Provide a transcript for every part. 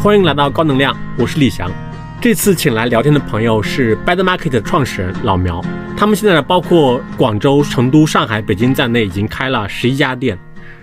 欢迎来到高能量，我是李翔。这次请来聊天的朋友是 Bad Market 的创始人老苗，他们现在包括广州、成都、上海、北京在内，已经开了十一家店，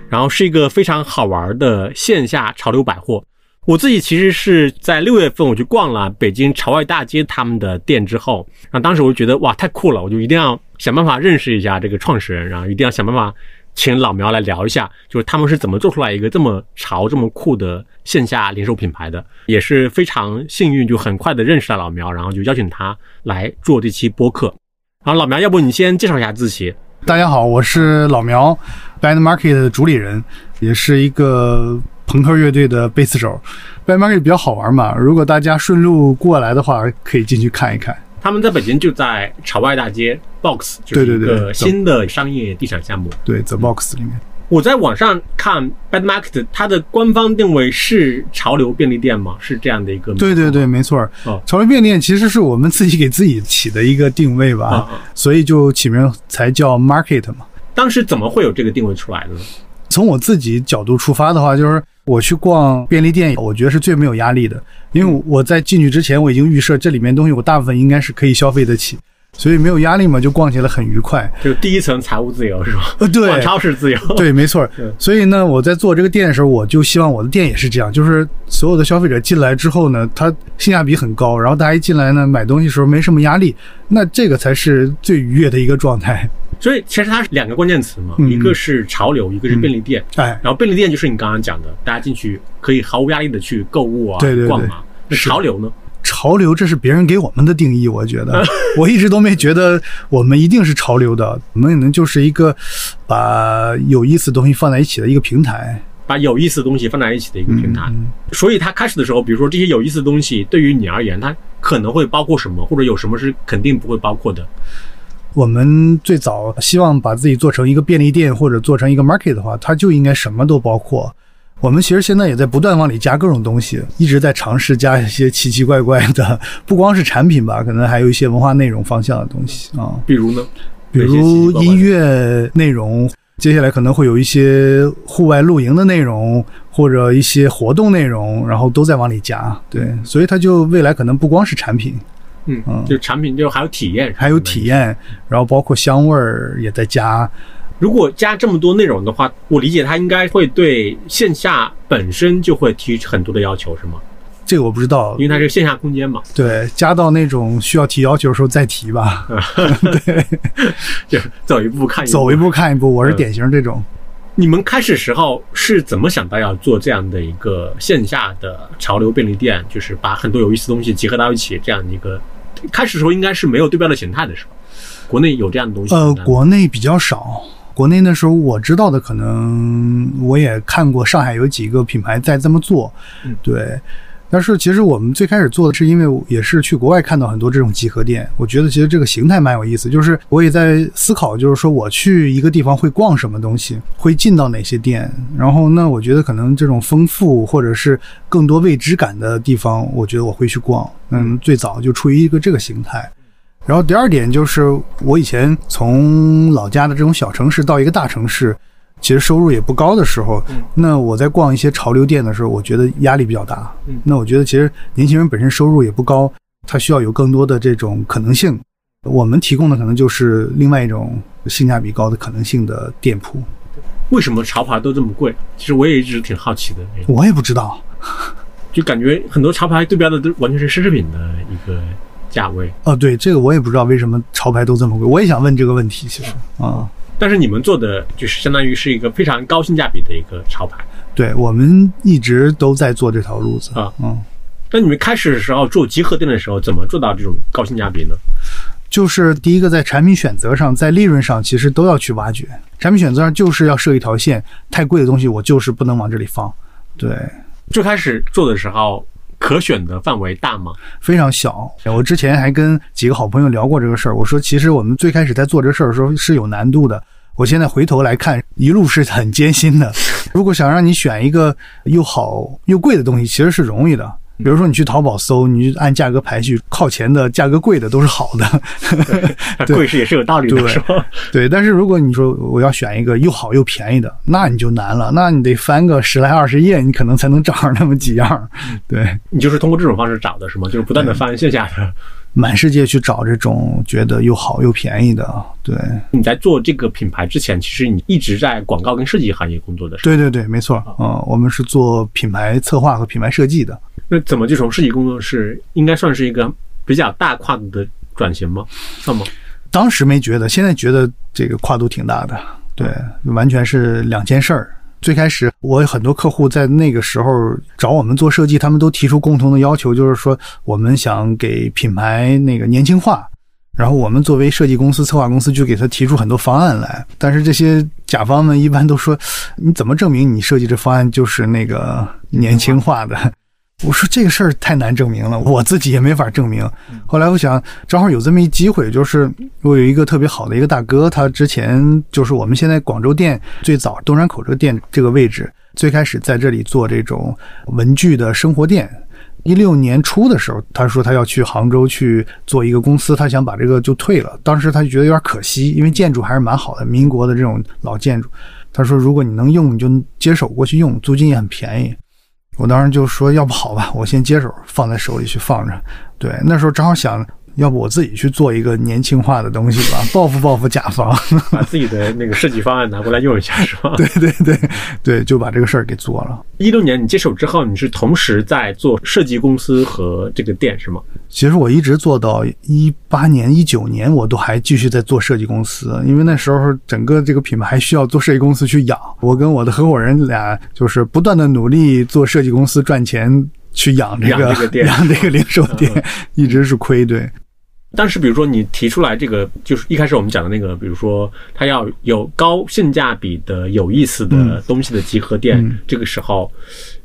然后是一个非常好玩的线下潮流百货。我自己其实是在六月份我去逛了北京朝外大街他们的店之后，然后当时我就觉得哇太酷了，我就一定要想办法认识一下这个创始人，然后一定要想办法请老苗来聊一下，就是他们是怎么做出来一个这么潮、这么酷的线下零售品牌的，也是非常幸运，就很快的认识了老苗，然后就邀请他来做这期播客。然后老苗，要不你先介绍一下自己？大家好，我是老苗，Bad Market 的主理人，也是一个。朋克乐队的贝斯手，Bad Market 比较好玩嘛。如果大家顺路过来的话，可以进去看一看。他们在北京就在朝外大街 Box，就是一个新的商业地产项目。对，The Box 里面。我在网上看 Bad Market，它的官方定位是潮流便利店吗？是这样的一个？对对对，没错。哦，潮流便利店其实是我们自己给自己起的一个定位吧，所以就起名才叫 Market 嘛。当时怎么会有这个定位出来的呢？从我自己角度出发的话，就是。我去逛便利店，我觉得是最没有压力的，因为我在进去之前，我已经预设这里面东西，我大部分应该是可以消费得起，所以没有压力嘛，就逛起来很愉快。就第一层财务自由是吧？呃，对，超市自由。对，没错。所以呢，我在做这个店的时候，我就希望我的店也是这样，就是所有的消费者进来之后呢，他性价比很高，然后大家一进来呢，买东西的时候没什么压力，那这个才是最愉悦的一个状态。所以其实它是两个关键词嘛，一个是潮流，一个是便利店。哎，然后便利店就是你刚刚讲的，大家进去可以毫无压力的去购物啊、逛啊。那潮流呢？潮流这是别人给我们的定义，我觉得我一直都没觉得我们一定是潮流的，我们可能就是一个把有意思的东西放在一起的一个平台，把有意思的东西放在一起的一个平台。所以它开始的时候，比如说这些有意思的东西对于你而言，它可能会包括什么，或者有什么是肯定不会包括的。我们最早希望把自己做成一个便利店或者做成一个 market 的话，它就应该什么都包括。我们其实现在也在不断往里加各种东西，一直在尝试加一些奇奇怪怪的，不光是产品吧，可能还有一些文化内容方向的东西啊。比如呢？比如音乐内容，接下来可能会有一些户外露营的内容，或者一些活动内容，然后都在往里加。对，所以它就未来可能不光是产品。嗯嗯，就产品就还有体验，还有体验，然后包括香味儿也在加。如果加这么多内容的话，我理解它应该会对线下本身就会提很多的要求，是吗？这个我不知道，因为它是线下空间嘛。对，加到那种需要提要求的时候再提吧。对，就走一步看一步，走一步看一步。我是典型这种。你们开始时候是怎么想到要做这样的一个线下的潮流便利店？就是把很多有意思的东西结合到一起，这样的一个。开始时候应该是没有对标的形态的，是吧？国内有这样的东西？呃，国内比较少。国内那时候我知道的，可能我也看过，上海有几个品牌在这么做，对。但是其实我们最开始做的是，因为也是去国外看到很多这种集合店，我觉得其实这个形态蛮有意思。就是我也在思考，就是说我去一个地方会逛什么东西，会进到哪些店。然后那我觉得可能这种丰富或者是更多未知感的地方，我觉得我会去逛。嗯，最早就出于一个这个形态。然后第二点就是我以前从老家的这种小城市到一个大城市。其实收入也不高的时候，那我在逛一些潮流店的时候，我觉得压力比较大。那我觉得其实年轻人本身收入也不高，他需要有更多的这种可能性。我们提供的可能就是另外一种性价比高的可能性的店铺。为什么潮牌都这么贵？其实我也一直挺好奇的。我也不知道，就感觉很多潮牌对标的都完全是奢侈品的一个价位。哦，对，这个我也不知道为什么潮牌都这么贵。我也想问这个问题，其实啊。但是你们做的就是相当于是一个非常高性价比的一个潮牌，对我们一直都在做这条路子啊，嗯。那你们开始的时候做集合店的时候，怎么做到这种高性价比呢？就是第一个在产品选择上，在利润上，其实都要去挖掘。产品选择上就是要设一条线，太贵的东西我就是不能往这里放。对，最开始做的时候。可选的范围大吗？非常小。我之前还跟几个好朋友聊过这个事儿。我说，其实我们最开始在做这事儿的时候是有难度的。我现在回头来看，一路是很艰辛的。如果想让你选一个又好又贵的东西，其实是容易的。比如说你去淘宝搜，你就按价格排序，靠前的价格贵的都是好的，对贵是也是有道理的，对是吧？对。但是如果你说我要选一个又好又便宜的，那你就难了，那你得翻个十来二十页，你可能才能找上那么几样。对，你就是通过这种方式找的是吗？就是不断的翻线下的。满世界去找这种觉得又好又便宜的，对，你在做这个品牌之前，其实你一直在广告跟设计行业工作的，对对对，没错，嗯，我们是做品牌策划和品牌设计的。怎么就从设计工作室应该算是一个比较大跨度的转型吗？算吗？当时没觉得，现在觉得这个跨度挺大的，对，完全是两件事儿。最开始，我有很多客户在那个时候找我们做设计，他们都提出共同的要求，就是说我们想给品牌那个年轻化，然后我们作为设计公司、策划公司就给他提出很多方案来。但是这些甲方们一般都说，你怎么证明你设计这方案就是那个年轻化的？我说这个事儿太难证明了，我自己也没法证明。后来我想，正好有这么一机会，就是我有一个特别好的一个大哥，他之前就是我们现在广州店最早东山口这个店这个位置，最开始在这里做这种文具的生活店。一六年初的时候，他说他要去杭州去做一个公司，他想把这个就退了。当时他就觉得有点可惜，因为建筑还是蛮好的，民国的这种老建筑。他说如果你能用，你就接手过去用，租金也很便宜。我当时就说，要不好吧，我先接手，放在手里去放着。对，那时候正好想，要不我自己去做一个年轻化的东西吧，报复报复甲方。把自己的那个设计方案拿过来用一下，是吧？对对对对，就把这个事儿给做了。一六年你接手之后，你是同时在做设计公司和这个店是吗？其实我一直做到一八年、一九年，我都还继续在做设计公司，因为那时候整个这个品牌还需要做设计公司去养。我跟我的合伙人俩就是不断的努力做设计公司赚钱，去养这个养这个店 养这个零售店，一直是亏。对，但是比如说你提出来这个，就是一开始我们讲的那个，比如说它要有高性价比的、有意思的东西的集合店，嗯这个时候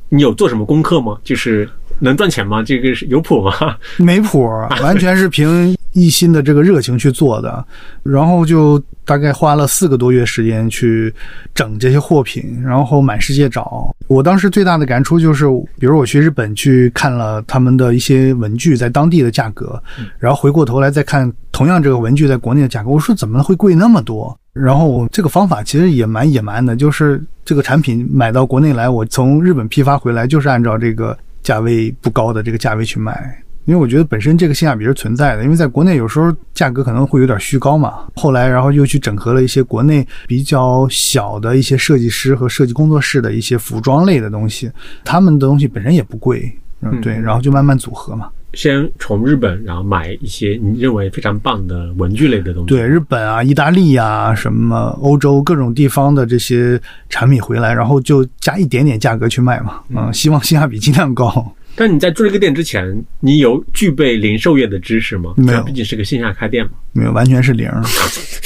你有做什么功课吗？就是能赚钱吗？这个是有谱吗？没谱，完全是凭一心的这个热情去做的，然后就大概花了四个多月时间去整这些货品，然后满世界找。我当时最大的感触就是，比如我去日本去看了他们的一些文具在当地的价格，然后回过头来再看同样这个文具在国内的价格，我说怎么会贵那么多？然后我这个方法其实也蛮野蛮的，就是这个产品买到国内来，我从日本批发回来，就是按照这个价位不高的这个价位去卖。因为我觉得本身这个性价比是存在的，因为在国内有时候价格可能会有点虚高嘛。后来，然后又去整合了一些国内比较小的一些设计师和设计工作室的一些服装类的东西，他们的东西本身也不贵，嗯，对，然后就慢慢组合嘛。先从日本，然后买一些你认为非常棒的文具类的东西。对，日本啊、意大利啊、什么欧洲各种地方的这些产品回来，然后就加一点点价格去卖嘛，嗯，希望性价比尽量高。但你在做这个店之前，你有具备零售业的知识吗？没有毕竟是个线下开店嘛，没有，完全是零，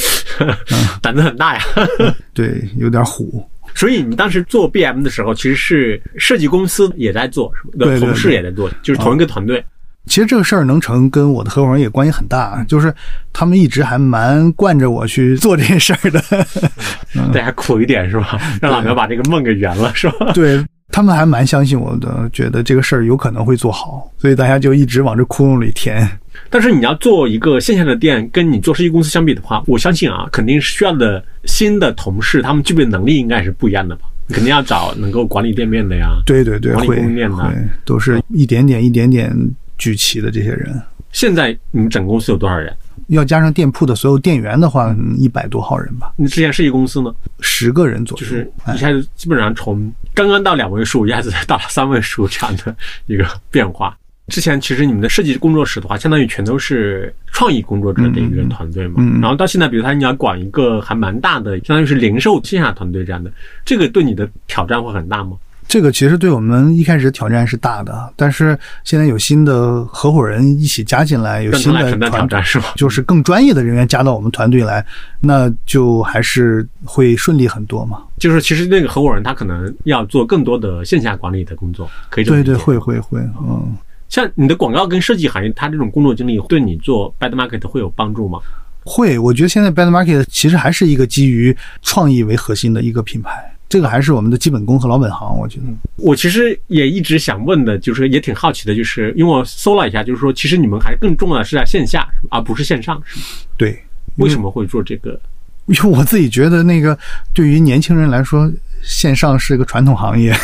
胆子很大呀。对，有点虎。所以你当时做 BM 的时候，其实是设计公司也在做，是吧？对对对同事也在做，就是同一个团队。其实这个事儿能成，跟我的合伙人也关系很大，就是他们一直还蛮惯着我去做这些事儿的。大家苦一点是吧？让老苗把这个梦给圆了是吧？对他们还蛮相信我的，觉得这个事儿有可能会做好，所以大家就一直往这窟窿里填。但是你要做一个线下的店，跟你做设计公司相比的话，我相信啊，肯定是需要的新的同事，他们具备能力应该是不一样的吧？肯定要找能够管理店面的呀。对对对，管理会供应链的都是一点点一点点聚齐的这些人。现在你们整公司有多少人？要加上店铺的所有店员的话，一百多号人吧，你之前设计公司呢，十个人左右。就是哎一下子基本上从刚刚到两位数，一下子到了三位数这样的一个变化。之前其实你们的设计工作室的话，相当于全都是创意工作者的一个团队嘛。嗯嗯然后到现在，比如说你要管一个还蛮大的，相当于是零售线下团队这样的，这个对你的挑战会很大吗？这个其实对我们一开始挑战是大的，但是现在有新的合伙人一起加进来，有新的挑战是吧？就是更专业的人员加到我们团队来，那就还是会顺利很多嘛。就是其实那个合伙人他可能要做更多的线下管理的工作，可以对对，会会会，嗯。像你的广告跟设计行业，他这种工作经历对你做 Bad Market 会有帮助吗？会，我觉得现在 Bad Market 其实还是一个基于创意为核心的一个品牌。这个还是我们的基本功和老本行，我觉得。我其实也一直想问的，就是也挺好奇的，就是因为我搜了一下，就是说其实你们还更重要的是在线下，而不是线上，是吗？对，为什么会做这个？因为我自己觉得，那个对于年轻人来说，线上是个传统行业。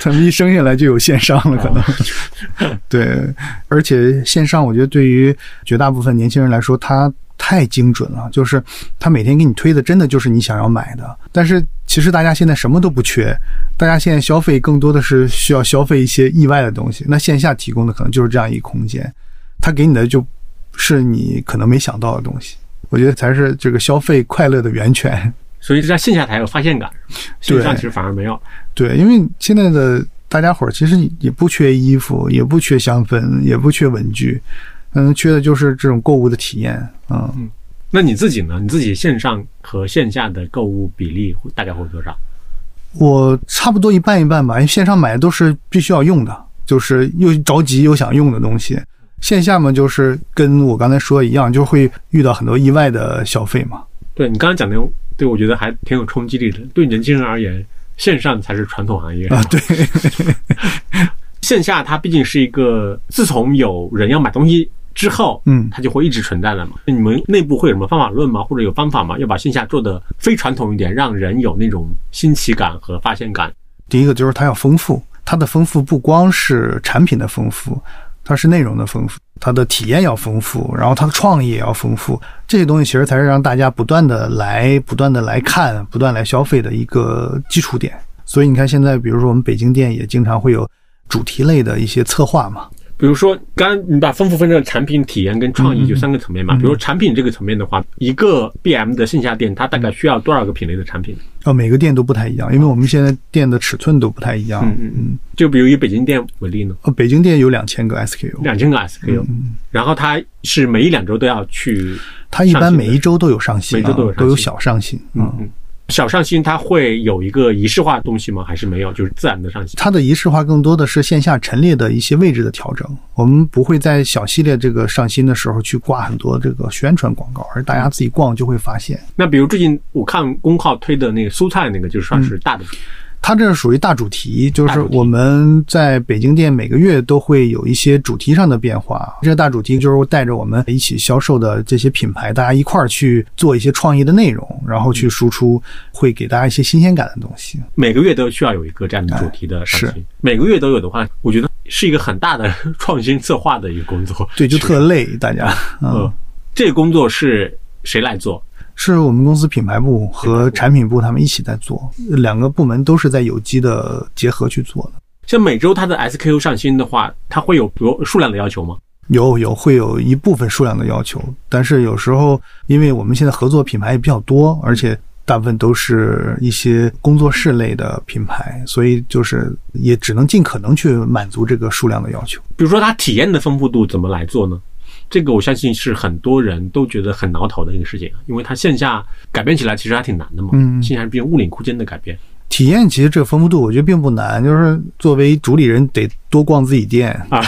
他们一生下来就有线上了，可能对，而且线上我觉得对于绝大部分年轻人来说，它太精准了，就是他每天给你推的真的就是你想要买的。但是其实大家现在什么都不缺，大家现在消费更多的是需要消费一些意外的东西。那线下提供的可能就是这样一个空间，他给你的就是你可能没想到的东西。我觉得才是这个消费快乐的源泉。所以在线下才有发现感，线上其实反而没有。对，因为现在的大家伙儿其实也不缺衣服，也不缺香氛，也不缺文具，嗯，缺的就是这种购物的体验。嗯，那你自己呢？你自己线上和线下的购物比例大概会多少？我差不多一半一半吧。因为线上买的都是必须要用的，就是又着急又想用的东西。线下嘛，就是跟我刚才说一样，就会遇到很多意外的消费嘛。对你刚才讲的。对，我觉得还挺有冲击力的。对年轻人而言，线上才是传统行业啊。对，线下它毕竟是一个，自从有人要买东西之后，嗯，它就会一直存在了嘛。你们内部会有什么方法论吗？或者有方法吗？要把线下做的非传统一点，让人有那种新奇感和发现感。第一个就是它要丰富，它的丰富不光是产品的丰富。它是内容的丰富，它的体验要丰富，然后它的创意也要丰富，这些东西其实才是让大家不断的来、不断的来看、不断来消费的一个基础点。所以你看，现在比如说我们北京店也经常会有主题类的一些策划嘛。比如说，刚刚你把丰富分成产品体验跟创意就三个层面嘛。比如产品这个层面的话，一个 B M 的线下店，它大概需要多少个品类的产品？哦，每个店都不太一样，因为我们现在店的尺寸都不太一样。嗯嗯嗯。就比如以北京店为例呢？呃，北京店有两千个 S K U，两千个 S K U。然后它是每一两周都要去，它一般每一周都有上新，每周都有都有小上新。嗯嗯。小上新它会有一个仪式化的东西吗？还是没有？就是自然的上新。它的仪式化更多的是线下陈列的一些位置的调整。我们不会在小系列这个上新的时候去挂很多这个宣传广告，而大家自己逛就会发现。那比如最近我看公号推的那个蔬菜那个，就算是大的。它这是属于大主题，就是我们在北京店每个月都会有一些主题上的变化。这个大主题就是带着我们一起销售的这些品牌，大家一块儿去做一些创意的内容，然后去输出，会给大家一些新鲜感的东西。每个月都需要有一个这样的主题的上新，每个月都有的话，我觉得是一个很大的创新策划的一个工作。对，就特累，大家。嗯，这个工作是谁来做？是我们公司品牌部和产品部他们一起在做，两个部门都是在有机的结合去做的。像每周它的 SKU 上新的话，它会有比如数量的要求吗？有有会有一部分数量的要求，但是有时候因为我们现在合作品牌也比较多，而且大部分都是一些工作室类的品牌，所以就是也只能尽可能去满足这个数量的要求。比如说它体验的丰富度怎么来做呢？这个我相信是很多人都觉得很挠头的一个事情，因为它线下改变起来其实还挺难的嘛。嗯，线下毕竟物理空间的改变，体验其实这个丰富度我觉得并不难，就是作为主理人得多逛自己店啊，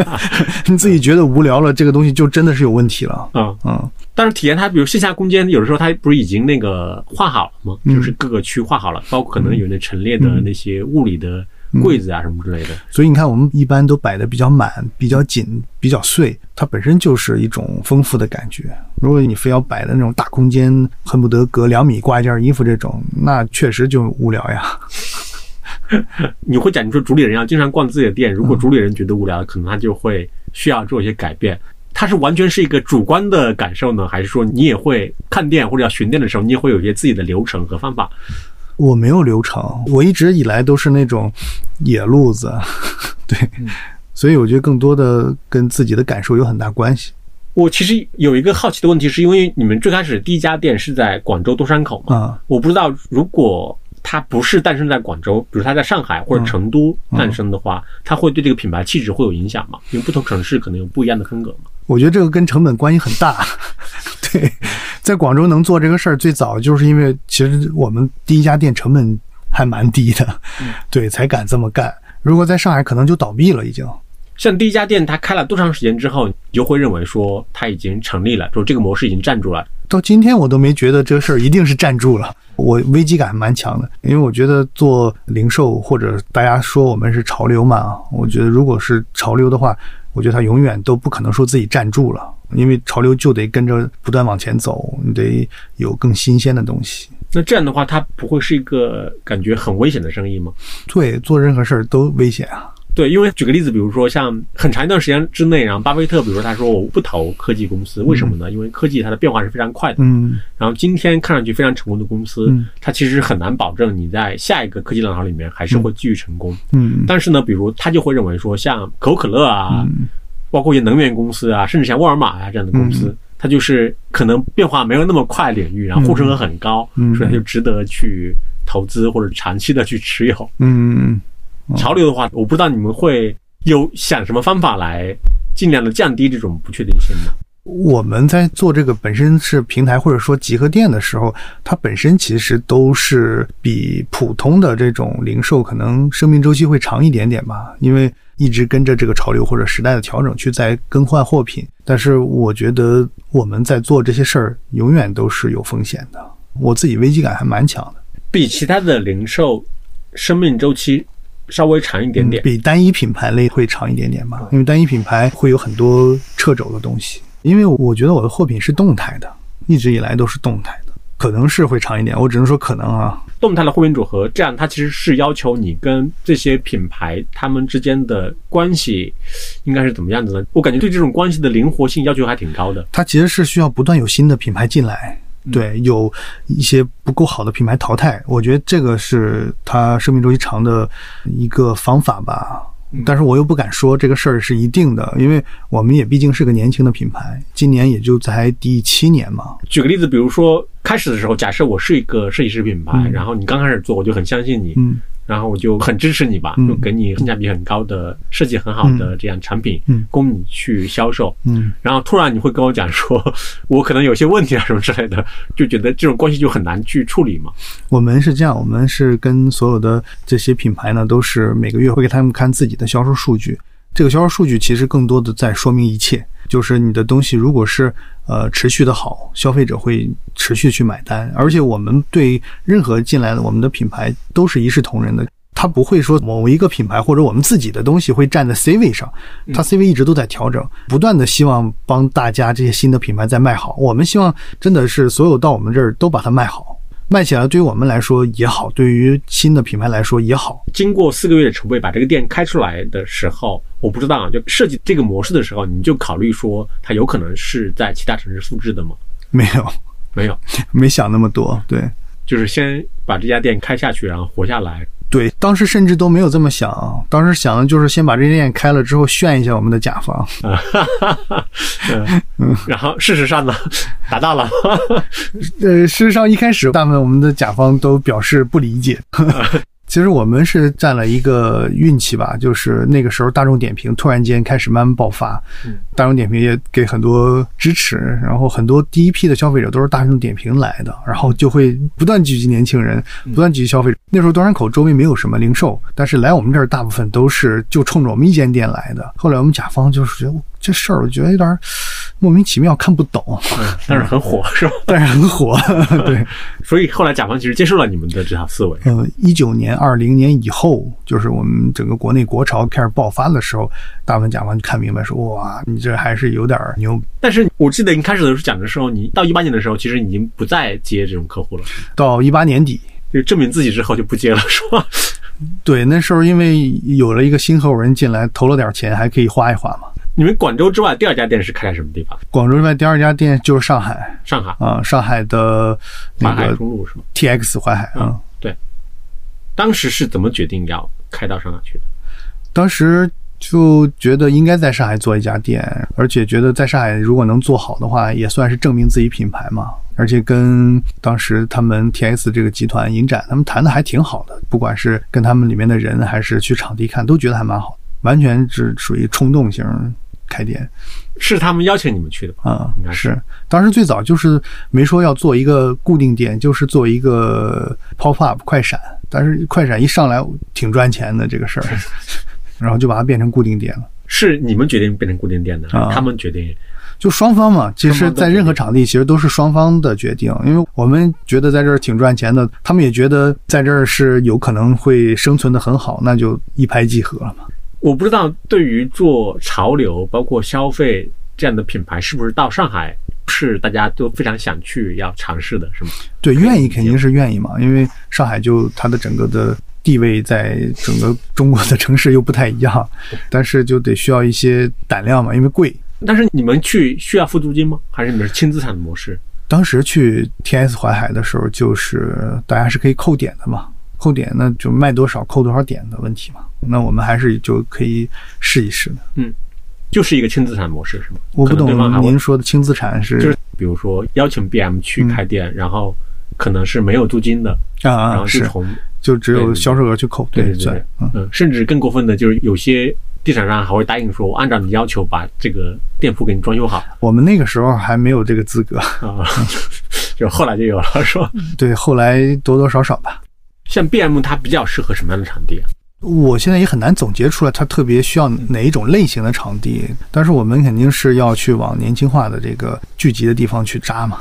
你自己觉得无聊了，这个东西就真的是有问题了。嗯嗯，但是体验它，比如线下空间，有的时候它不是已经那个画好了吗？就是各个区画好了，包括可能有那陈列的那些物理的。柜子啊什么之类的，所以你看，我们一般都摆的比较满、比较紧、比较碎，它本身就是一种丰富的感觉。如果你非要摆的那种大空间，恨不得隔两米挂一件衣服这种，那确实就无聊呀。你会讲，你说主理人要经常逛自己的店，如果主理人觉得无聊，可能他就会需要做一些改变。它是完全是一个主观的感受呢，还是说你也会看店或者要巡店的时候，你也会有一些自己的流程和方法？我没有流程，我一直以来都是那种野路子，对，所以我觉得更多的跟自己的感受有很大关系。我其实有一个好奇的问题，是因为你们最开始第一家店是在广州东山口嘛？我不知道如果它不是诞生在广州，比如它在上海或者成都诞生的话，它会对这个品牌气质会有影响吗？因为不同城市可能有不一样的风格嘛。我觉得这个跟成本关系很大，对。在广州能做这个事儿，最早就是因为其实我们第一家店成本还蛮低的，对，才敢这么干。如果在上海，可能就倒闭了已经。像第一家店，它开了多长时间之后，你就会认为说它已经成立了，说这个模式已经站住了，到今天我都没觉得这事儿一定是站住了，我危机感蛮强的，因为我觉得做零售或者大家说我们是潮流嘛，我觉得如果是潮流的话，我觉得它永远都不可能说自己站住了，因为潮流就得跟着不断往前走，你得有更新鲜的东西。那这样的话，它不会是一个感觉很危险的生意吗？对，做任何事儿都危险啊。对，因为举个例子，比如说像很长一段时间之内，然后巴菲特，比如说他说我不投科技公司，为什么呢？因为科技它的变化是非常快的。嗯。然后今天看上去非常成功的公司，嗯。它其实很难保证你在下一个科技浪潮里面还是会继续成功。嗯。但是呢，比如他就会认为说，像可口可乐啊，嗯。包括一些能源公司啊，甚至像沃尔玛啊这样的公司，它就是可能变化没有那么快领域，然后护城河很高，嗯。所以它就值得去投资或者长期的去持有。嗯，潮流的话，我不知道你们会有想什么方法来尽量的降低这种不确定性吗？我们在做这个本身是平台或者说集合店的时候，它本身其实都是比普通的这种零售可能生命周期会长一点点吧，因为一直跟着这个潮流或者时代的调整去在更换货品。但是我觉得我们在做这些事儿，永远都是有风险的。我自己危机感还蛮强的，比其他的零售生命周期稍微长一点点。比单一品牌类会长一点点吧，因为单一品牌会有很多掣肘的东西。因为我觉得我的货品是动态的，一直以来都是动态的，可能是会长一点，我只能说可能啊。动态的货品组合，这样它其实是要求你跟这些品牌他们之间的关系应该是怎么样子呢？我感觉对这种关系的灵活性要求还挺高的。它其实是需要不断有新的品牌进来，对，有一些不够好的品牌淘汰。我觉得这个是它生命周期长的一个方法吧。但是我又不敢说这个事儿是一定的，因为我们也毕竟是个年轻的品牌，今年也就才第七年嘛。举个例子，比如说开始的时候，假设我是一个设计师品牌，嗯然后你刚开始做，我就很相信你，嗯然后我就很支持你吧，嗯就给你性价比很高的、设计很好的这样产品，嗯供你去销售。嗯然后突然你会跟我讲说，我可能有些问题啊什么之类的，就觉得这种关系就很难去处理嘛。我们是这样，我们是跟所有的这些品牌呢，都是每个月会给他们看自己的销售数据。这个销售数据其实更多的在说明一切，就是你的东西如果是呃持续的好，消费者会持续去买单，而且我们对任何进来的我们的品牌都是一视同仁的。它不会说某一个品牌或者我们自己的东西会站在 C 位上，它 C 位一直都在调整，不断的希望帮大家这些新的品牌在卖好。我们希望真的是所有到我们这儿都把它卖好，卖起来对于我们来说也好，对于新的品牌来说也好。经过四个月的筹备，把这个店开出来的时候，我不知道啊，就设计这个模式的时候，你就考虑说它有可能是在其他城市复制的吗？没有，没有，没想那么多。对就是先把这家店开下去，然后活下来。对，当时甚至都没有这么想，当时想的就是先把这店开了之后炫一下我们的甲方。嗯，然后事实上呢，达到了。呃，事实上一开始大部分我们的甲方都表示不理解。其实我们是占了一个运气吧，就是那个时候大众点评突然间开始慢慢爆发，大众点评也给很多支持，然后很多第一批的消费者都是大众点评来的，然后就会不断聚集年轻人，不断聚集消费者。那时候端山口周围没有什么零售，但是来我们这儿大部分都是就冲着我们一间店来的。后来我们甲方就是觉得这事儿，我觉得有点莫名其妙，看不懂，但是很火，是吧？但是很火，对。所以后来甲方其实接受了你们的这套思维。嗯，一九年、二零年以后，就是我们整个国内国潮开始爆发的时候，大部分甲方就看明白说，哇，你这还是有点牛。但是我记得你开始的时候讲的时候，你到一八年的时候，其实已经不再接这种客户了，到一八年底，就证明自己之后就不接了，是吧？对，那时候因为有了一个新合伙人进来，投了点钱，还可以花一花嘛。你们广州之外第二家店是开在什么地方？广州之外第二家店就是上海上海啊、上海的那淮海个中路是吗？TX 淮海啊、对。当时是怎么决定要开到上海去的？当时就觉得应该在上海做一家店，而且觉得在上海如果能做好的话，也算是证明自己品牌嘛。而且跟当时他们 T S 这个集团影展，他们谈的还挺好的，不管是跟他们里面的人，还是去场地看，都觉得还蛮好。完全是属于冲动型开店是他们邀请你们去的吧？啊、应该是是当时最早就是没说要做一个固定店，就是做一个 pop up 快闪，但是快闪一上来挺赚钱的这个事儿，然后就把它变成固定点了。是你们决定变成固定点的，啊他们决定就双方嘛，其实，在任何场地，其实都是双方的决定。因为我们觉得在这儿挺赚钱的，他们也觉得在这儿是有可能会生存的很好，那就一拍即合了嘛。我不知道对于做潮流包括消费这样的品牌，是不是到上海是大家都非常想去要尝试的，是吗？对，愿意肯定是愿意嘛，因为上海就它的整个的地位在整个中国的城市又不太一样，但是就得需要一些胆量嘛，因为贵。但是你们去需要付租金吗？还是你们是轻资产的模式？当时去 TS 淮海的时候，就是大家是可以扣点的嘛，扣点那就卖多少扣多少点的问题嘛。那我们还是就可以试一试的。就是一个轻资产模式，是吗？我不懂您说的轻资产是就是比如说邀请 BM 去开店，然后可能是没有租金的，啊然啊后就是从就只有销售额去扣，对对对嗯，甚至更过分的就是有些地产商还会答应说，我按照你要求把这个店铺给你装修好我们那个时候还没有这个资格，啊，就后来就有了，是吧？对，后来多多少少吧。像 BM 它比较适合什么样的场地啊？我现在也很难总结出来它特别需要哪一种类型的场地，但是我们肯定是要去往年轻化的这个聚集的地方去扎嘛。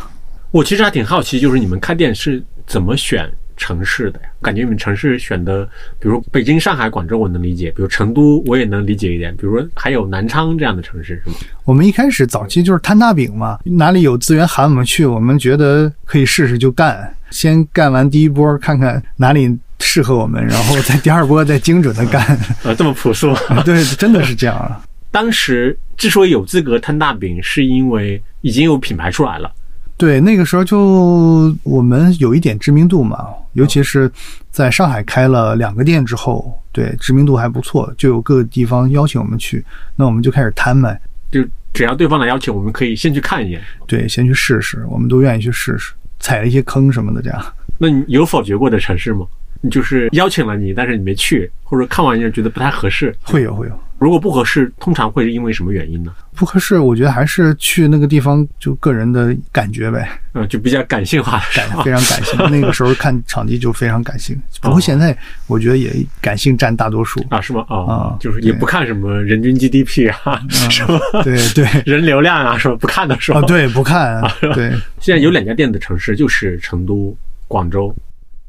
我其实还挺好奇，就是你们开店是怎么选城市的呀？感觉你们城市选的，比如北京、上海、广州，我能理解；比如成都，我也能理解一点；比如说还有南昌这样的城市，是吗？我们一开始早期就是摊大饼嘛，哪里有资源喊我们去，我们觉得可以试试就干，先干完第一波，看看哪里适合我们，然后在第二波再精准的干。呃，这么朴素。对，真的是这样啊。当时之所以有资格摊大饼，是因为已经有品牌出来了。对，那个时候就我们有一点知名度嘛，尤其是在上海开了两个店之后，对知名度还不错，就有各个地方邀请我们去，那我们就开始摊卖，就只要对方来邀请，我们可以先去看一眼。对，先去试试，我们都愿意去试试，踩了一些坑什么的，这样。那你有否决过的城市吗？你就是邀请了你，但是你没去，或者看完就觉得不太合适。会有会有，如果不合适，通常会因为什么原因呢？不合适，我觉得还是去那个地方就个人的感觉呗，嗯，就比较感性化的感非常感性。那个时候看场地就非常感性，不过现在我觉得也感性占大多数。啊？是吗？啊、啊就是也不看什么人均 GDP 啊，什么对 对人流量啊，什么不看的是吧？啊，对，不看，对，现在有两家店的城市就是成都、广州。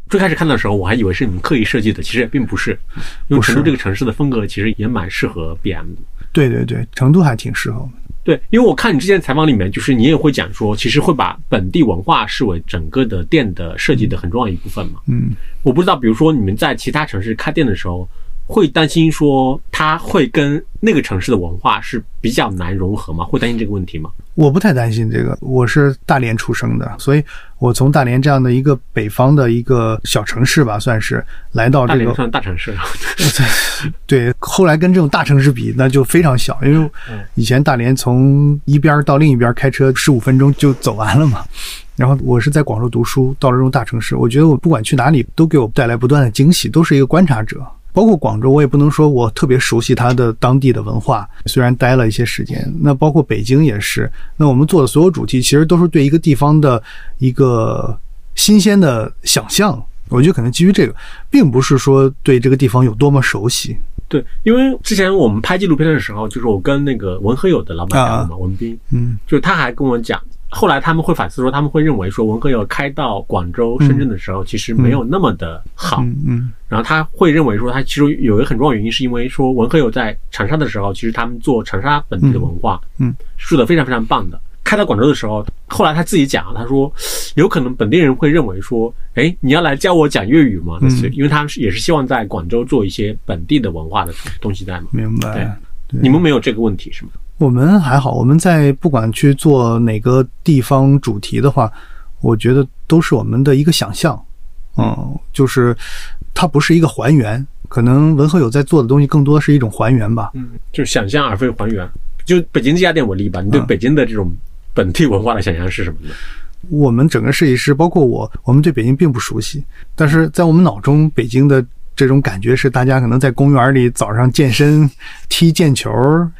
最开始看的时候，我还以为是你们刻意设计的，其实也并不是，因为成都这个城市的风格其实也蛮适合 BM 的。对对对，成都还挺适合我们。对，因为我看你之前采访里面，就是你也会讲说，其实会把本地文化视为整个的店的设计的很重要一部分嘛。嗯，我不知道，比如说你们在其他城市开店的时候，会担心说它会跟那个城市的文化是比较难融合吗？会担心这个问题吗？我不太担心这个，我是大连出生的，所以我从大连这样的一个北方的一个小城市吧，算是来到这个大连算大城市了，对，后来跟这种大城市比，那就非常小，因为以前大连从一边到另一边开车十五分钟就走完了嘛。然后我是在广州读书，到了这种大城市，我觉得我不管去哪里都给我带来不断的惊喜，都是一个观察者。包括广州，我也不能说我特别熟悉它的当地的文化，虽然待了一些时间。那包括北京也是，那我们做的所有主题其实都是对一个地方的一个新鲜的想象。我觉得可能基于这个，并不是说对这个地方有多么熟悉。对，因为之前我们拍纪录片的时候，就是我跟那个文和友的老板嘛，文斌，嗯就是他还跟我讲，后来他们会反思说，他们会认为说文和友开到广州、深圳的时候，其实没有那么的好。嗯嗯然后他会认为说，他其实有一个很重要的原因，是因为说文和友在长沙的时候，其实他们做长沙本地的文化，嗯，是做的非常非常棒的。开到广州的时候，后来他自己讲，他说有可能本地人会认为说，哎，你要来教我讲粤语吗？因为他是也是希望在广州做一些本地的文化的东西在嘛。明白。对你们没有这个问题是吗？我们还好，我们在不管去做哪个地方主题的话，我觉得都是我们的一个想象，嗯，就是它不是一个还原，可能文和友在做的东西更多是一种还原吧。嗯，就是想象而非还原。就北京这家店为例吧，你对嗯北京的这种本地文化的想象是什么呢？我们整个设计师，包括我，我们对北京并不熟悉，但是在我们脑中，北京的这种感觉是大家可能在公园里早上健身、踢毽球、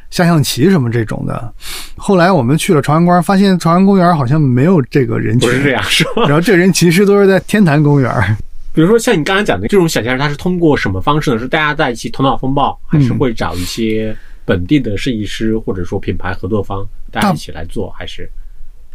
下象棋什么这种的。后来我们去了朝阳公园，发现朝阳公园好像没有这个人群，不是这样是吧？然后这人其实都是在天坛公园。比如说像你刚才讲的这种想象，它是通过什么方式呢？是大家在一起头脑风暴，还是嗯会找一些本地的设计师或者说品牌合作方大家一起来做，还是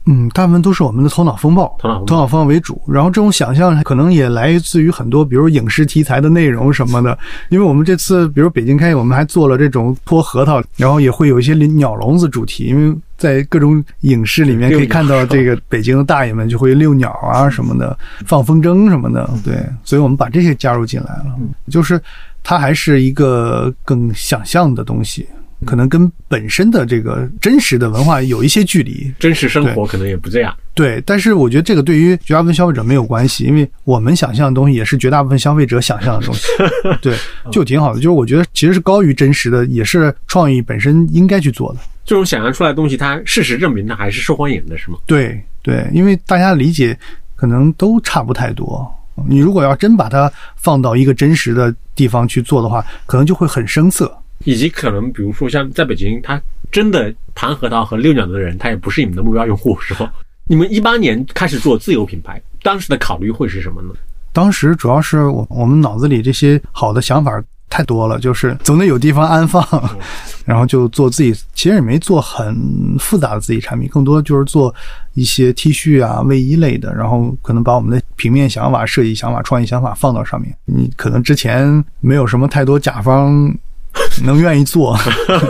嗯，大部分都是我们的头脑风暴，头脑风暴头脑风暴为主。然后这种想象可能也来自于很多，比如影视题材的内容什么的。因为我们这次，比如北京开业，我们还做了这种泼核桃，然后也会有一些鸟笼子主题，因为在各种影视里面可以看到这个北京的大爷们就会遛鸟啊什么的，放风筝什么的。对，所以我们把这些加入进来了，就是它还是一个更想象的东西。可能跟本身的这个真实的文化有一些距离，真实生活可能也不这样。对，但是我觉得这个对于绝大部分消费者没有关系，因为我们想象的东西也是绝大部分消费者想象的东西。对，就挺好的。就是我觉得其实是高于真实的，也是创意本身应该去做的。这种想象出来的东西，它事实证明它还是受欢迎的，是吗？对对，因为大家理解可能都差不太多。你如果要真把它放到一个真实的地方去做的话，可能就会很生涩。以及可能，比如说像在北京，他真的盘核桃和遛鸟的人，他也不是你们的目标用户，是吧？你们一八年开始做自有品牌，当时的考虑会是什么呢？当时主要是我我们脑子里这些好的想法太多了，就是总得有地方安放，然后就做自己。其实也没做很复杂的自己产品，更多就是做一些 T 恤啊、卫衣类的，然后可能把我们的平面想法、设计想法、创意想法放到上面。你可能之前没有什么太多甲方。能愿意做，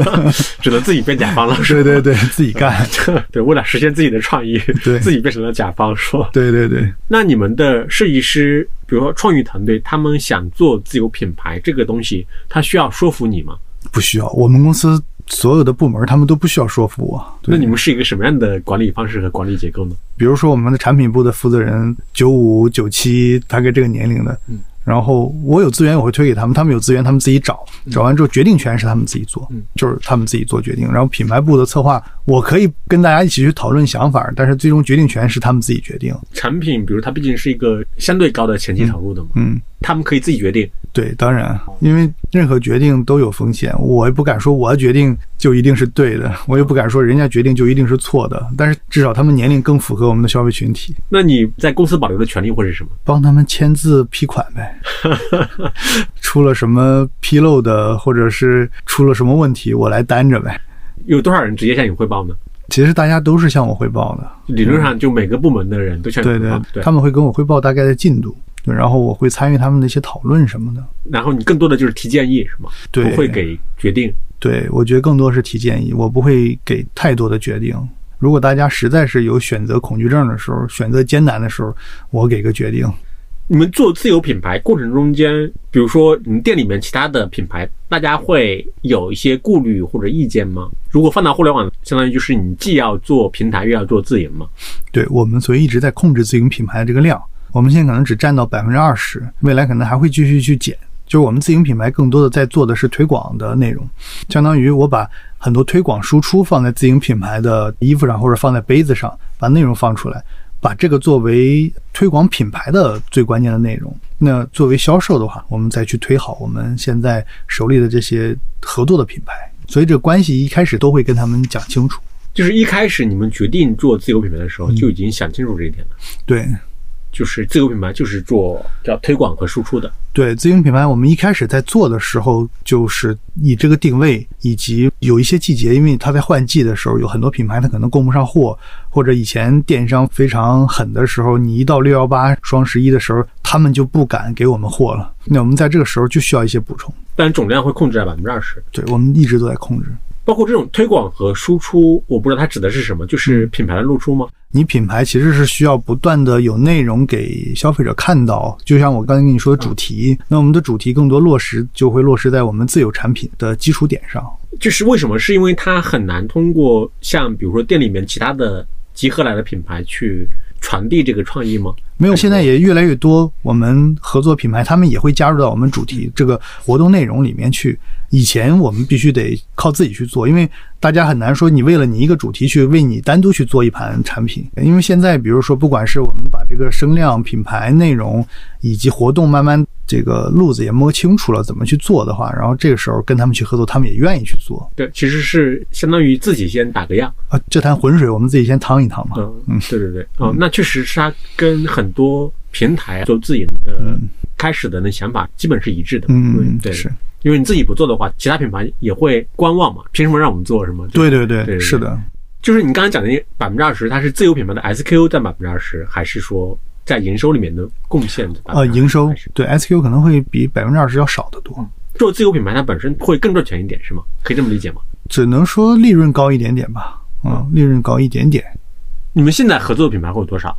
只能自己变甲方了。对对对，自己干。对，为了实现自己的创意，对，自己变成了甲方，说。对对对。那你们的设计师，比如说创意团队，他们想做自有品牌这个东西，他需要说服你吗？不需要。我们公司所有的部门，他们都不需要说服我。那你们是一个什么样的管理方式和管理结构呢？比如说，我们的产品部的负责人，九五九七，大概这个年龄的。嗯。然后我有资源，我会推给他们；他们有资源，他们自己找。找完之后，决定权是他们自己做，就是他们自己做决定。然后品牌部的策划，我可以跟大家一起去讨论想法，但是最终决定权是他们自己决定。产品，比如它毕竟是一个相对高的前期投入的嘛，嗯，他们可以自己决定。对，当然，因为任何决定都有风险，我也不敢说我的决定就一定是对的，我也不敢说人家决定就一定是错的。但是至少他们年龄更符合我们的消费群体。那你在公司保留的权利会是什么？帮他们签字批款呗。出了什么纰漏的，或者是出了什么问题，我来担着呗。有多少人直接向你汇报呢？其实大家都是向我汇报的。理论上，就每个部门的人都向对对，他们会跟我汇报大概的进度。对，然后我会参与他们的一些讨论什么的。然后你更多的就是提建议，是吗？对，不会给决定。对，我觉得更多是提建议，我不会给太多的决定。如果大家实在是有选择恐惧症的时候，选择艰难的时候，我给个决定。你们做自有品牌过程中间，比如说你们店里面其他的品牌，大家会有一些顾虑或者意见吗？如果放到互联网，相当于就是你既要做平台，又要做自营嘛？对我们，所以一直在控制自营品牌的这个量。我们现在可能只占到百分之二十，未来可能还会继续去减。就是我们自营品牌更多的在做的是推广的内容，相当于我把很多推广输出放在自营品牌的衣服上，或者放在杯子上，把内容放出来，把这个作为推广品牌的最关键的内容。那作为销售的话，我们再去推好我们现在手里的这些合作的品牌。所以这个关系一开始都会跟他们讲清楚。就是一开始你们决定做自有品牌的时候，就已经想清楚这一点了。对。就是自有品牌，就是做叫推广和输出的。对，自营品牌，我们一开始在做的时候，就是以这个定位，以及有一些季节，因为它在换季的时候，有很多品牌它可能供不上货，或者以前电商非常狠的时候，你一到六幺八、双十一的时候，他们就不敢给我们货了。那我们在这个时候就需要一些补充，但总量会控制在百分之二十。对，我们一直都在控制。包括这种推广和输出，我不知道它指的是什么，就是品牌的露出吗？你品牌其实是需要不断的有内容给消费者看到，就像我刚才跟你说的主题，那我们的主题更多落实就会落实在我们自有产品的基础点上。就是为什么？是因为它很难通过像比如说店里面其他的集合来的品牌去传递这个创意吗？没有，现在也越来越多我们合作品牌，他们也会加入到我们主题这个活动内容里面去。以前我们必须得靠自己去做，因为大家很难说你为了你一个主题去为你单独去做一盘产品。因为现在，比如说，不管是我们把这个声量、品牌内容以及活动慢慢这个路子也摸清楚了，怎么去做的话，然后这个时候跟他们去合作，他们也愿意去做。对，其实是相当于自己先打个样啊，这滩浑水我们自己先趟一趟嘛。嗯，对对对，哦，那确实是他跟很多平台做自营的。开始的那想法基本是一致的。嗯，对，是因为你自己不做的话，其他品牌也会观望嘛，凭什么让我们做？什么？对对对，对对是的。就是你刚才讲的那百分之二十，它是自有品牌的 SKU 占百分之二十，还是说在营收里面的贡献的？呃，营收对 SKU 可能会比百分之二十要少得多。做自有品牌，它本身会更赚钱一点，是吗？可以这么理解吗？只能说利润高一点点吧。嗯，利润高一点点。你们现在合作的品牌会有多少？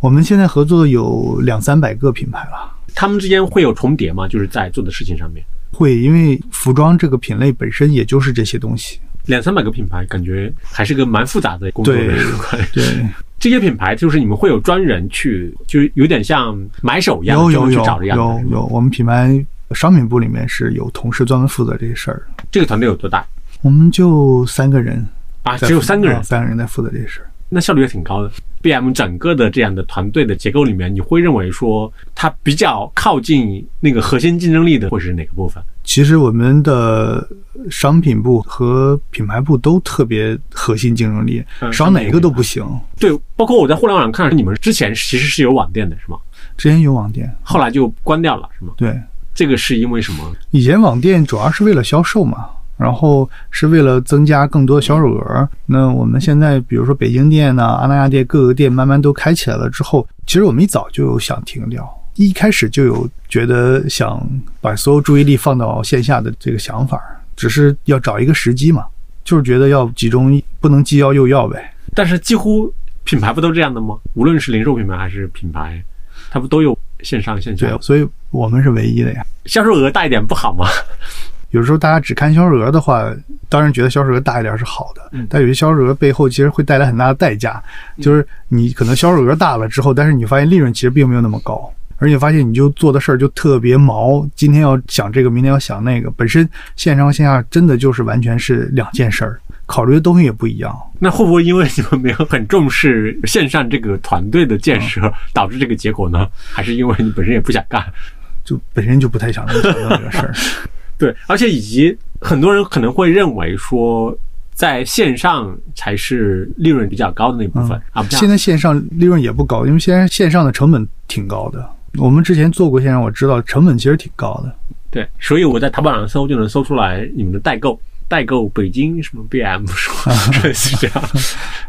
我们现在合作有两三百个品牌了。他们之间会有重叠吗？就是在做的事情上面会，因为服装这个品类本身也就是这些东西。两三百个品牌，感觉还是个蛮复杂的工作的。对，这些品牌就是你们会有专人去，就有点像买手一样，有有有有有。我们品牌商品部里面是有同事专门负责这些事儿。这个团队有多大？我们就三个人啊，只有三个人，三个人在负责这些事儿。那效率也挺高的。B M 整个的这样的团队的结构里面，你会认为说它比较靠近那个核心竞争力的会是哪个部分？其实我们的商品部和品牌部都特别核心竞争力，少哪个都不行。对，包括我在互联网上看你们之前其实是有网店的，是吗？之前有网店，后来就关掉了，是吗？对，这个是因为什么？以前网店主要是为了销售嘛。然后是为了增加更多销售额。那我们现在，比如说北京店呢、阿那亚店各个店慢慢都开起来了之后，其实我们一早就有想停掉，一开始就有觉得想把所有注意力放到线下的这个想法，只是要找一个时机嘛，就是觉得要集中，不能既要又要呗。但是几乎品牌不都这样的吗？无论是零售品牌还是品牌，它不都有线上线下？对，所以我们是唯一的呀。销售额大一点不好吗？有时候大家只看销售额的话，当然觉得销售额大一点是好的，但有些销售额背后其实会带来很大的代价，就是你可能销售额大了之后，但是你发现利润其实并没有那么高，而且发现你就做的事儿就特别毛，今天要想这个，明天要想那个，本身线上线下真的就是完全是两件事儿，考虑的东西也不一样。那会不会因为你们没有很重视线上这个团队的建设，导致这个结果呢？还是因为你本身也不想干，就本身就不太想做这个事儿？对，而且以及很多人可能会认为说，在线上才是利润比较高的那部分啊。现在线上利润也不高，因为现在线上的成本挺高的。我们之前做过线上，我知道成本其实挺高的。对，所以我在淘宝上搜就能搜出来你们的代购，代购北京什么 BM 什么，就是这样。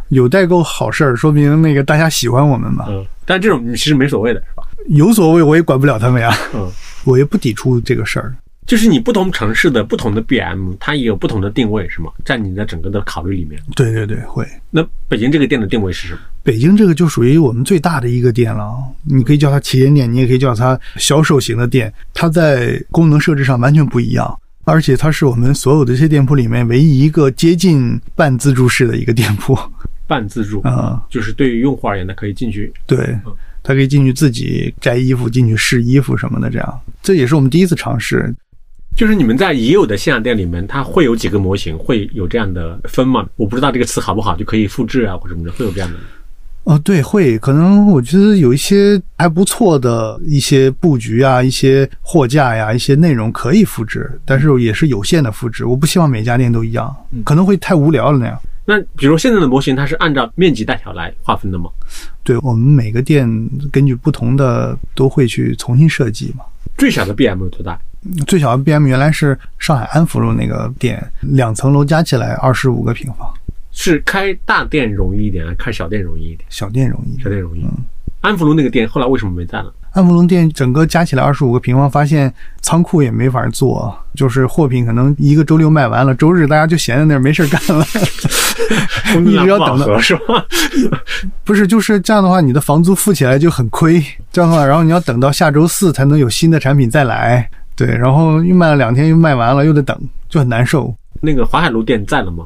有代购好事儿，说明那个大家喜欢我们嘛。嗯，但这种其实没所谓的是吧？有所谓，我也管不了他们呀。嗯，我也不抵触这个事儿。就是你不同城市的不同的 BM，它也有不同的定位，是吗？在你的整个的考虑里面。对对对，会。那北京这个店的定位是什么？北京这个就属于我们最大的一个店了，你可以叫它旗舰店，你也可以叫它销售型的店。它在功能设置上完全不一样，而且它是我们所有的这些店铺里面唯一一个接近半自助式的一个店铺。半自助啊，就是对于用户而言，它可以进去。对，他可以进去自己摘衣服，进去试衣服什么的，这样。这也是我们第一次尝试。就是你们在已有的线下店里面，它会有几个模型会有这样的分吗？我不知道这个词好不好，就可以复制啊或者什么的，会有这样的。哦，对，会，可能我觉得有一些还不错的一些布局啊，一些货架呀，一些内容可以复制，但是也是有限的复制。我不希望每家店都一样，可能会太无聊了那样。那比如现在的模型，它是按照面积大小来划分的吗？对，我们每个店根据不同的都会去重新设计嘛。最小的 BM 有多大？最小的 BM 原来是上海安福路那个店，两层楼加起来二十五个平方。是开大店容易一点，还是开小店容易一点？小店容易，小店容易。嗯，安福路那个店后来为什么没在了？安福路店整个加起来二十五个平方，发现仓库也没法做，就是货品可能一个周六卖完了，周日大家就闲在那儿没事干了，一直要等到是吧？不是，就是这样的话，你的房租付起来就很亏。这样的话，然后你要等到下周四才能有新的产品再来，对，然后又卖了两天，又卖完了，又得等，就很难受。那个淮海路店在了吗？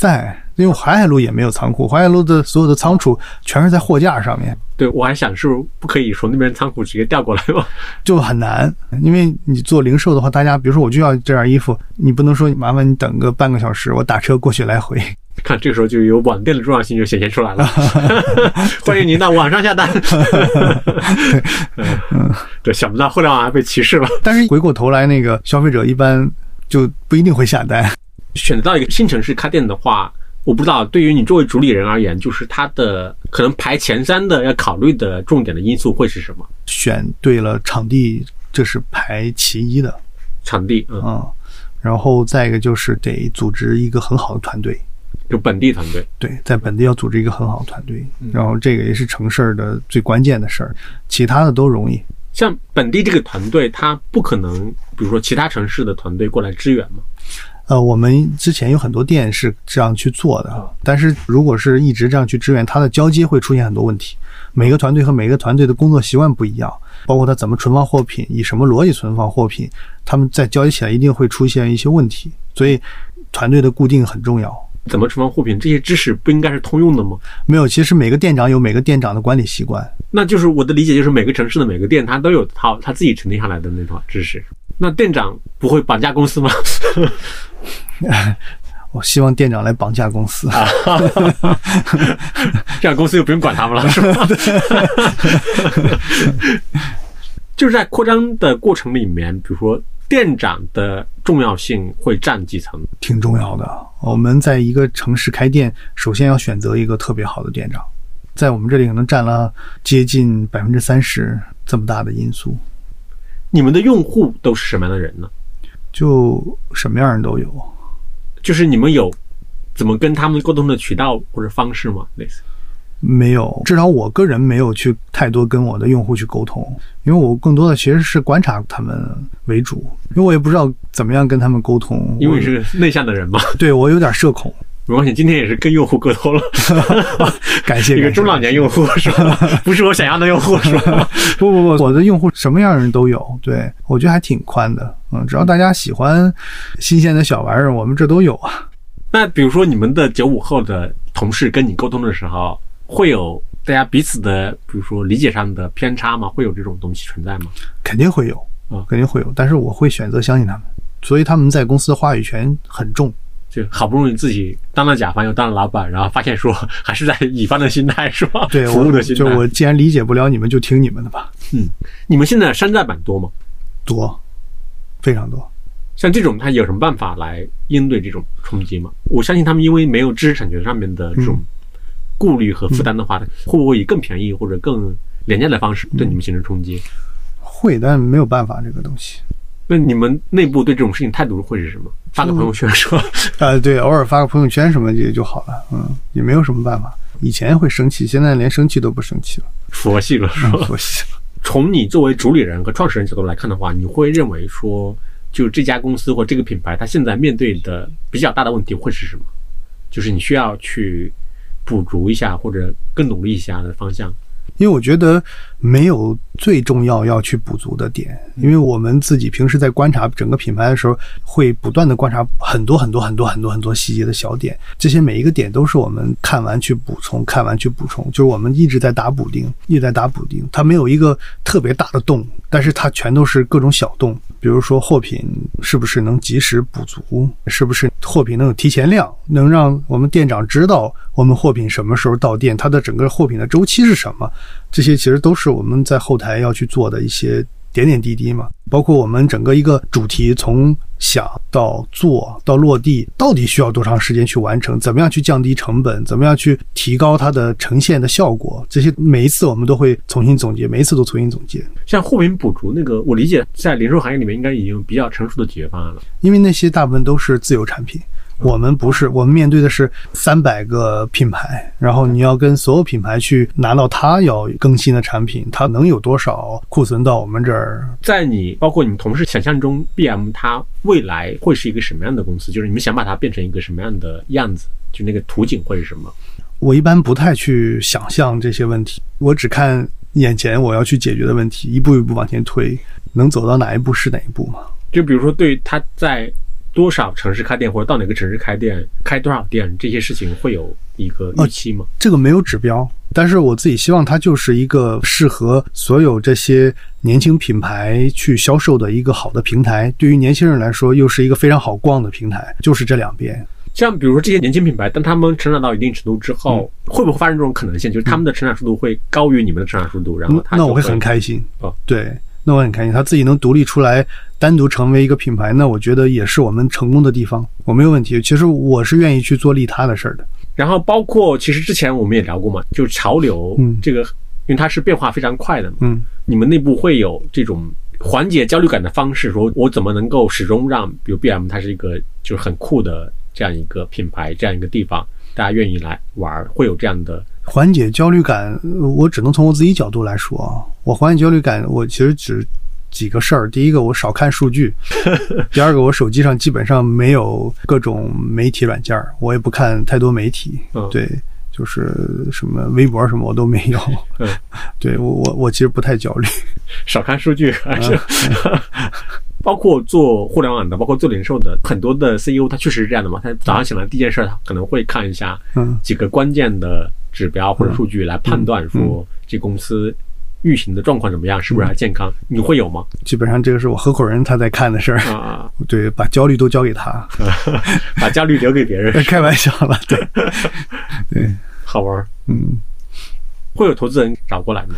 在，因为淮海路也没有仓库，淮海路的所有的仓储全是在货架上面。对，我还想是不是不可以从那边仓库直接调过来吗？就很难，因为你做零售的话，大家比如说我就要这件衣服，你不能说麻烦你等个半个小时，我打车过去来回。看这个时候就有网店的重要性就显现出来了。欢迎您到网上下单。嗯，对，想不到互联网还被歧视了。但是回过头来，那个消费者一般就不一定会下单。选择到一个新城市开店的话，我不知道，对于你作为主理人而言，就是它的可能排前三的要考虑的重点的因素会是什么？选对了场地，这是排其一的。场地，嗯，嗯，然后再一个就是得组织一个很好的团队，就本地团队。对，在本地要组织一个很好的团队，嗯然后这个也是成事儿的最关键的事儿，其他的都容易。像本地这个团队，他不可能，比如说其他城市的团队过来支援嘛？呃，我们之前有很多店是这样去做的，啊但是如果是一直这样去支援，它的交接会出现很多问题。每个团队和每个团队的工作习惯不一样，包括他怎么存放货品，以什么逻辑存放货品，他们在交接起来一定会出现一些问题。所以，团队的固定很重要。怎么存放货品，这些知识不应该是通用的吗？没有，其实每个店长有每个店长的管理习惯。那就是我的理解，就是每个城市的每个店，它都有套他自己沉淀下来的那套知识。那店长不会绑架公司吗？我希望店长来绑架公司。这样公司就不用管他们了，是吧？就是在扩张的过程里面，比如说店长的重要性会占几层？挺重要的。我们在一个城市开店，首先要选择一个特别好的店长，在我们这里可能占了接近百分之三十这么大的因素，你们的用户都是什么样的人呢？就什么样人都有。就是你们有怎么跟他们沟通的渠道或者方式吗？类似没有，至少我个人没有去太多跟我的用户去沟通，因为我更多的其实是观察他们为主，因为我也不知道怎么样跟他们沟通，因为你是内向的人嘛。对我有点社恐。没关系，今天也是跟用户沟通了，感谢一个中老年用户是吧？不是我想要的用户是吧？不不不，我的用户什么样的人都有，对我觉得还挺宽的，嗯，只要大家喜欢新鲜的小玩意儿，我们这都有啊。那比如说你们的九五后的同事跟你沟通的时候，会有大家彼此的，比如说理解上的偏差吗？会有这种东西存在吗？肯定会有啊肯定会有，但是我会选择相信他们，所以他们在公司的话语权很重。就好不容易自己当了甲方又当了老板，然后发现说还是在乙方的心态是吧？对，服务的心态。就我既然理解不了你们，就听你们的吧。嗯你们现在山寨版多吗？多，非常多。像这种，他有什么办法来应对这种冲击吗？我相信他们因为没有知识产权上面的这种嗯顾虑和负担的话，会不会以更便宜或者更廉价的方式对你们形成冲击？会，但没有办法，这个东西。那你们内部对这种事情态度会是什么？发个朋友圈说，啊，对，偶尔发个朋友圈什么也就好了，嗯，也没有什么办法。以前会生气，现在连生气都不生气了，佛系了是吧？佛系了。从你作为主理人和创始人角度来看的话，你会认为说，就这家公司或这个品牌，它现在面对的比较大的问题会是什么？就是你需要去补足一下或者更努力一下的方向。因为我觉得没有最重要要去补足的点，因为我们自己平时在观察整个品牌的时候，会不断的观察很多很多很多很多很多细节的小点，这些每一个点都是我们看完去补充，看完去补充，就是我们一直在打补丁，一直在打补丁，它没有一个特别大的洞，但是它全都是各种小洞，比如说货品是不是能及时补足，是不是货品能有提前量，能让我们店长知道我们货品什么时候到店，它的整个货品的周期是什么。这些其实都是我们在后台要去做的一些点点滴滴嘛，包括我们整个一个主题从想到做到落地，到底需要多长时间去完成？怎么样去降低成本？怎么样去提高它的呈现的效果？这些每一次我们都会重新总结，每一次都重新总结，像货品补足那个，我理解在零售行业里面应该已经比较成熟的解决方案了。因为那些大部分都是自有产品。我们不是，我们面对的是三百个品牌，然后你要跟所有品牌去拿到它要更新的产品，它能有多少库存到我们这儿？在你包括你同事想象中，BM 它未来会是一个什么样的公司？就是你们想把它变成一个什么样的样子？就那个图景会是什么？我一般不太去想象这些问题，我只看眼前我要去解决的问题，一步一步往前推，能走到哪一步是哪一步嘛。就比如说，对于它在多少城市开店，或者到哪个城市开店，开多少店，这些事情会有一个预期吗？这个没有指标，但是我自己希望它就是一个适合所有这些年轻品牌去销售的一个好的平台。对于年轻人来说，又是一个非常好逛的平台，就是这两边。像比如说这些年轻品牌，当他们成长到一定程度之后，会不会发生这种可能性？就是他们的成长速度会高于你们的成长速度，然后那我会很开心。哦，对，那我很开心。他自己能独立出来，单独成为一个品牌，那我觉得也是我们成功的地方。我没有问题。其实我是愿意去做利他的事儿的。然后包括其实之前我们也聊过嘛，就是潮流嗯这个，因为它是变化非常快的嘛。嗯，你们内部会有这种缓解焦虑感的方式，说我怎么能够始终让，比如 B M 它是一个就是很酷的这样一个品牌，这样一个地方，大家愿意来玩，会有这样的缓解焦虑感。我只能从我自己角度来说啊，我缓解焦虑感，我其实只。几个事儿，第一个我少看数据，第二个我手机上基本上没有各种媒体软件儿，我也不看太多媒体，对，就是什么微博什么我都没有，对我我我其实不太焦虑，少看数据 还是，包括做互联网的，包括做零售的，很多的 CEO 他确实是这样的嘛，他早上醒来第一件事他可能会看一下几个关键的指标或者数据来判断说这公司。运行的状况怎么样？是不是还健康？你会有吗？基本上这个是我合伙人他在看的事儿啊。对，把焦虑都交给他，把焦虑留给别人。开玩笑了，对 对，好玩。嗯，会有投资人找过来吗？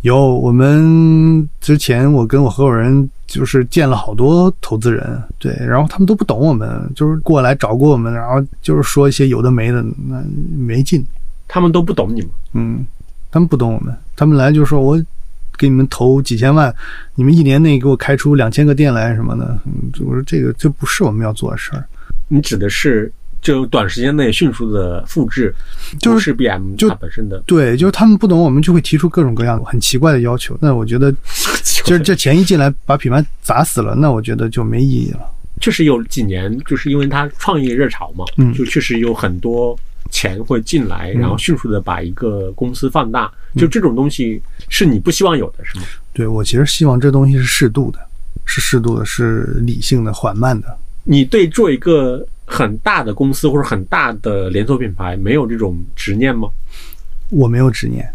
有，我们之前我跟我合伙人就是见了好多投资人，对，然后他们都不懂我们，就是过来找过我们，然后就是说一些有的没的，那没劲。他们都不懂你们？嗯。他们不懂我们，他们来就说：“我给你们投几千万，你们一年内给我开出两千个店来什么的。”嗯我说：“这个这不是我们要做的事儿。”你指的是就短时间内迅速的复制，就是 B M 就它本身的对，就是他们不懂我们，就会提出各种各样很奇怪的要求。那我觉得，就是这钱一进来把品牌砸死了，那我觉得就没意义了。确实有几年，就是因为它创业热潮嘛，嗯，就确实有很多。钱会进来，然后迅速的把一个公司放大，就这种东西是你不希望有的，是吗？对我其实希望这东西是适度的，是适度的，是理性的、缓慢的。你对做一个很大的公司或者很大的连锁品牌没有这种执念吗？我没有执念，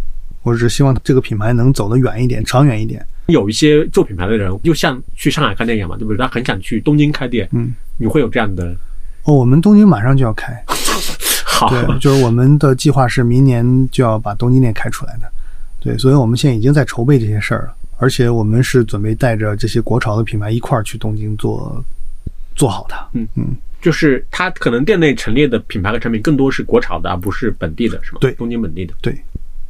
我只希望这个品牌能走得远一点、长远一点。有一些做品牌的人，就像去上海看电影嘛，对不对？他很想去东京开店，嗯，你会有这样的？哦，我们东京马上就要开。对，就是我们的计划是明年就要把东京店开出来的，对，所以我们现在已经在筹备这些事儿了，而且我们是准备带着这些国潮的品牌一块儿去东京做，做好它。嗯嗯，就是它可能店内陈列的品牌和产品更多是国潮的，而不是本地的，是吗？对，东京本地的。对，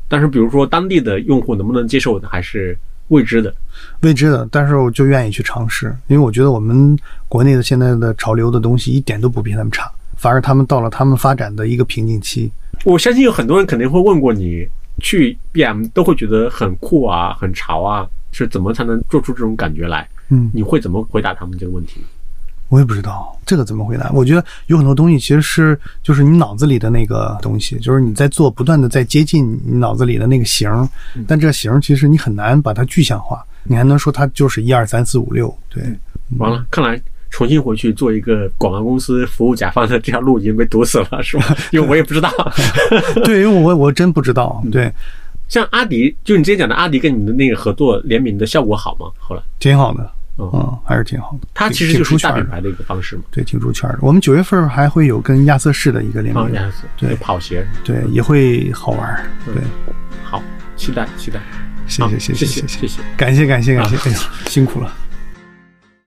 但是比如说当地的用户能不能接受，还是未知的。未知的，但是我就愿意去尝试，因为我觉得我们国内的现在的潮流的东西一点都不比他们差。反而他们到了他们发展的一个瓶颈期。我相信有很多人肯定会问过你，去 BM 都会觉得很酷啊，很潮啊，是怎么才能做出这种感觉来？嗯，你会怎么回答他们这个问题？我也不知道这个怎么回答。我觉得有很多东西其实是就是你脑子里的那个东西，就是你在做，不断的在接近你脑子里的那个形，但这个形其实你很难把它具象化。你还能说它就是一二三四五六？对，完了，看来。重新回去做一个广告公司服务甲方的这条路已经被堵死了，是吧？因为我也不知道。对，因为我我真不知道。对，像阿迪，就你之前讲的阿迪跟你的那个合作联名的效果好吗？后来挺好的，嗯，还是挺好的。它其实就是大品牌的一个方式嘛。对，挺出圈的。我们九月份还会有跟亚瑟士的一个联名，亚瑟对跑鞋，对也会好玩。对，好，期待期待。谢谢谢谢谢谢谢谢，感谢感谢感谢，哎呀，辛苦了。